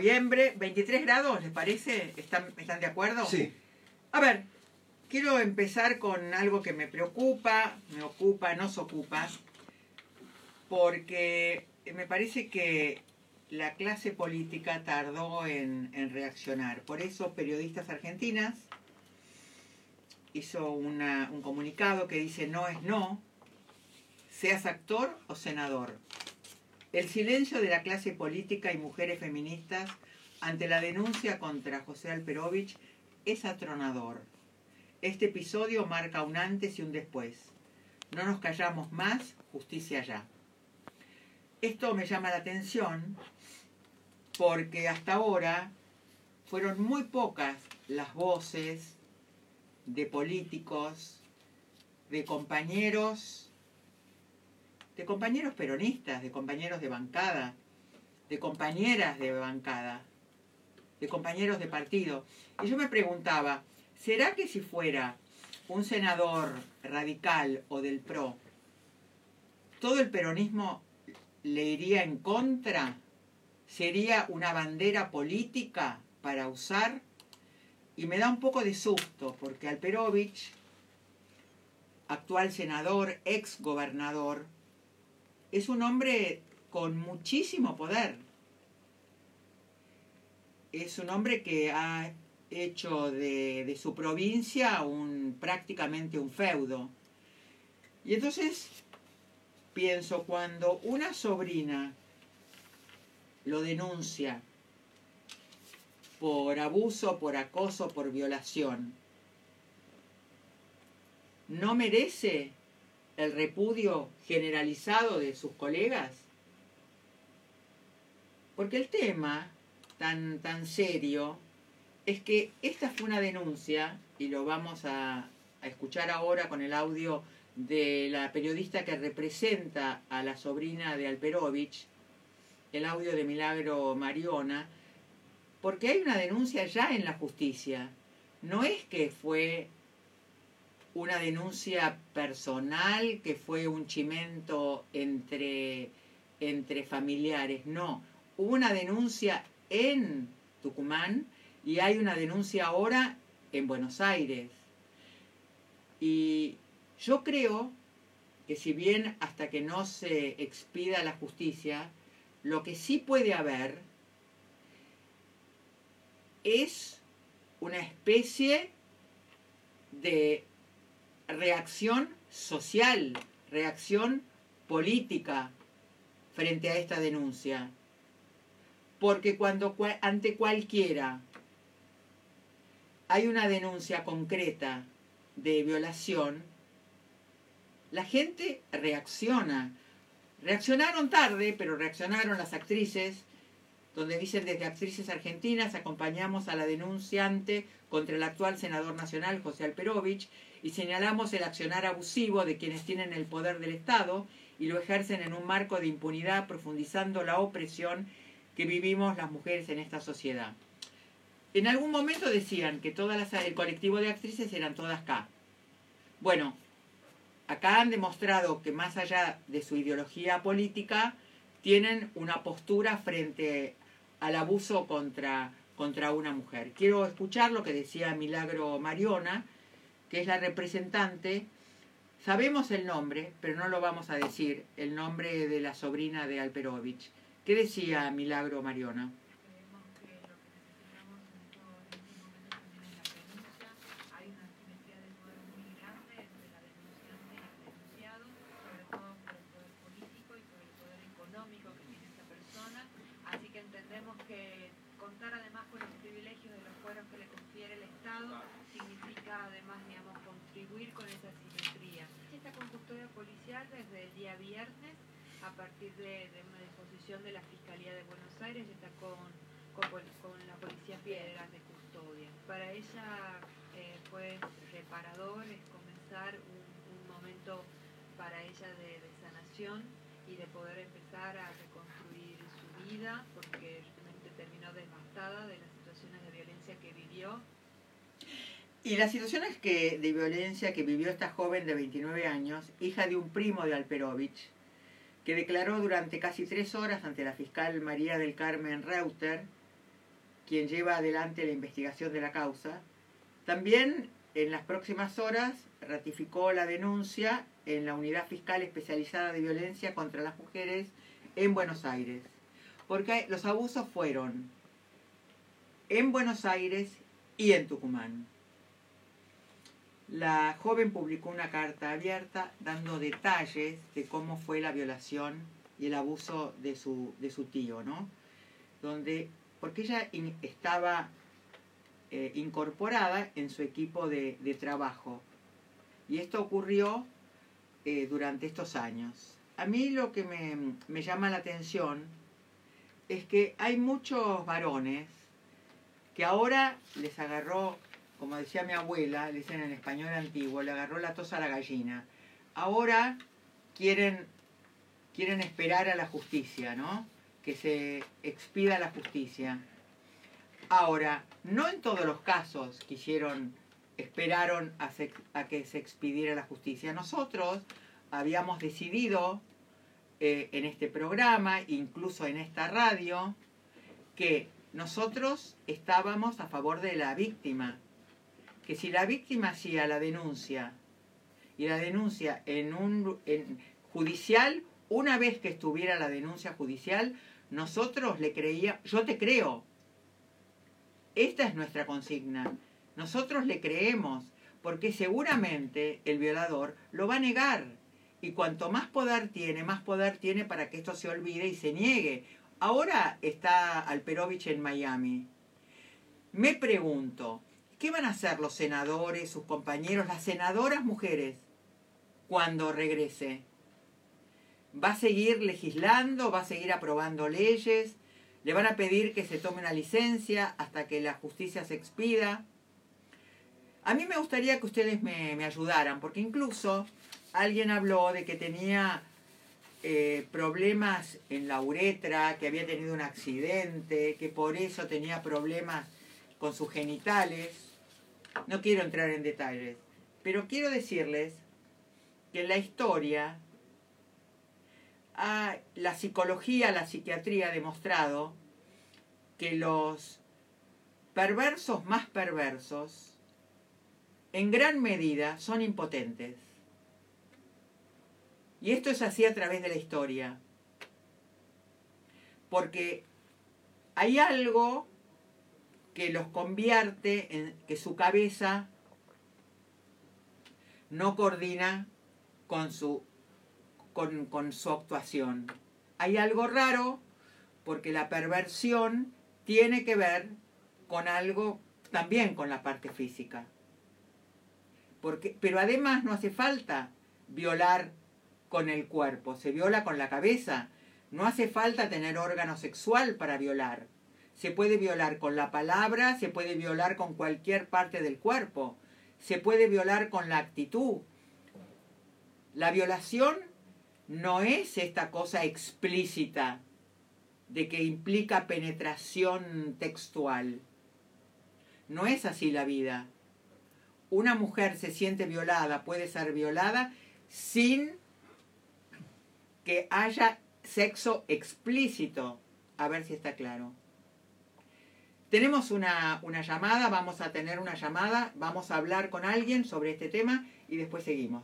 noviembre, 23 grados, ¿les parece? ¿Están, ¿Están de acuerdo? Sí. A ver, quiero empezar con algo que me preocupa, me ocupa, nos ocupa, porque me parece que la clase política tardó en, en reaccionar. Por eso Periodistas Argentinas hizo una- un comunicado que dice no es no, seas actor o senador. El silencio de la clase política y mujeres feministas ante la denuncia contra José Alperovich es atronador. Este episodio marca un antes y un después. No nos callamos más, justicia ya. Esto me llama la atención porque hasta ahora fueron muy pocas las voces de políticos, de compañeros de compañeros peronistas, de compañeros de bancada, de compañeras de bancada, de compañeros de partido. Y yo me preguntaba, ¿será que si fuera un senador radical o del PRO, todo el peronismo le iría en contra? ¿Sería una bandera política para usar? Y me da un poco de susto, porque Alperovich, actual senador, ex gobernador, es un hombre con muchísimo poder. Es un hombre que ha hecho de, su provincia un, prácticamente un feudo. Y entonces pienso, cuando una sobrina lo denuncia por abuso, por acoso, por violación, ¿no merece el repudio generalizado de sus colegas? Porque el tema tan, tan serio es que esta fue una denuncia, y lo vamos a, a escuchar ahora con el audio de la periodista que representa a la sobrina de Alperovich, el audio de Milagro Mariona, porque hay una denuncia ya en la justicia. No es que fue una denuncia personal, que fue un chimento entre, entre familiares, no. Hubo una denuncia en Tucumán y hay una denuncia ahora en Buenos Aires. Y yo creo que si bien hasta que no se expida la justicia, lo que sí puede haber es una especie de reacción social, reacción política frente a esta denuncia. Porque cuando cua- ante cualquiera hay una denuncia concreta de violación, la gente reacciona. Reaccionaron tarde, pero reaccionaron las actrices, donde dicen desde actrices argentinas acompañamos a la denunciante contra el actual senador nacional José Alperovich y señalamos el accionar abusivo de quienes tienen el poder del Estado y lo ejercen en un marco de impunidad profundizando la opresión que vivimos las mujeres en esta sociedad. En algún momento decían que todas el colectivo de actrices eran todas K. Bueno, acá han demostrado que más allá de su ideología política, tienen una postura frente al abuso contra, contra una mujer. Quiero escuchar lo que decía Milagro Mariona, que es la representante. Sabemos el nombre, pero no lo vamos a decir, el nombre de la sobrina de Alperovich. ¿Qué decía Milagro Mariona? Creemos que lo que necesitamos en todo- en estos momentos también es la denuncia. Hay una asimetría de poder muy grande entre la denunciante y el denunciado, sobre todo por el poder político y por el poder económico que tiene esta persona. Así que entendemos que contar además con los privilegios de los fueros que le confiere el Estado significa además, digamos, contribuir con esa asimetría. Está con custodia policial desde el día viernes a partir de, de una disposición de la Fiscalía de Buenos Aires, está con, con, con la Policía Federal de Custodia. Para ella eh, fue reparador, es comenzar un, un momento para ella de, de sanación y de poder empezar a reconstruir su vida, porque realmente terminó devastada de las situaciones de violencia que vivió Y las situaciones de violencia que vivió esta joven de 29 años, hija de un primo de Alperovich, que declaró durante casi tres horas ante la fiscal María del Carmen Reuter quien lleva adelante la investigación de la causa. También en las próximas horas ratificó la denuncia en la Unidad Fiscal Especializada de Violencia contra las Mujeres en Buenos Aires. Porque los abusos fueron en Buenos Aires y en Tucumán. La joven publicó una carta abierta dando detalles de cómo fue la violación y el abuso de su, de su tío, ¿no? Donde, porque ella estaba eh, incorporada en su equipo de, de, trabajo. Y esto ocurrió eh, durante estos años. A mí lo que me, me llama la atención es que hay muchos varones que ahora les agarró como decía mi abuela, le dicen en español antiguo, le agarró la tos a la gallina. Ahora quieren, quieren esperar a la justicia, ¿no? Que se expida la justicia. Ahora, no en todos los casos quisieron, esperaron a, que se expidiera la justicia. Nosotros habíamos decidido eh, en este programa, incluso en esta radio, que nosotros estábamos a favor de la víctima, que si la víctima hacía la denuncia y la denuncia en un judicial, una vez que estuviera la denuncia judicial, nosotros le creía, yo te creo. Esta es nuestra consigna. Nosotros le creemos, porque seguramente el violador lo va a negar. Y cuanto más poder tiene, más poder tiene para que esto se olvide y se niegue. Ahora está Alperovich en Miami. Me pregunto, ¿Qué van a hacer los senadores, sus compañeros, las senadoras mujeres cuando regrese? ¿Va a seguir legislando? ¿Va a seguir aprobando leyes? ¿Le van a pedir que se tome una licencia hasta que la justicia se expida? A mí me gustaría que ustedes me, ayudaran, porque incluso alguien habló de que tenía eh, problemas en la uretra, que había tenido un accidente, que por eso tenía problemas con sus genitales. No quiero entrar en detalles, pero quiero decirles que en la historia la psicología, la psiquiatría ha demostrado que los perversos más perversos en gran medida son impotentes. Y esto es así a través de la historia. Porque hay algo que los convierte en que su cabeza no coordina con su, con, su actuación. Hay algo raro porque la perversión tiene que ver con algo también con la parte física. Porque, pero además no hace falta violar con el cuerpo, se viola con la cabeza. No hace falta tener órgano sexual para violar. Se puede violar con la palabra, se puede violar con cualquier parte del cuerpo, se puede violar con la actitud. La violación no es esta cosa explícita de que implica penetración textual. No es así la vida. Una mujer se siente violada, puede ser violada sin que haya sexo explícito. A ver si está claro. Tenemos una, una llamada, vamos a tener una llamada, vamos a hablar con alguien sobre este tema y después seguimos.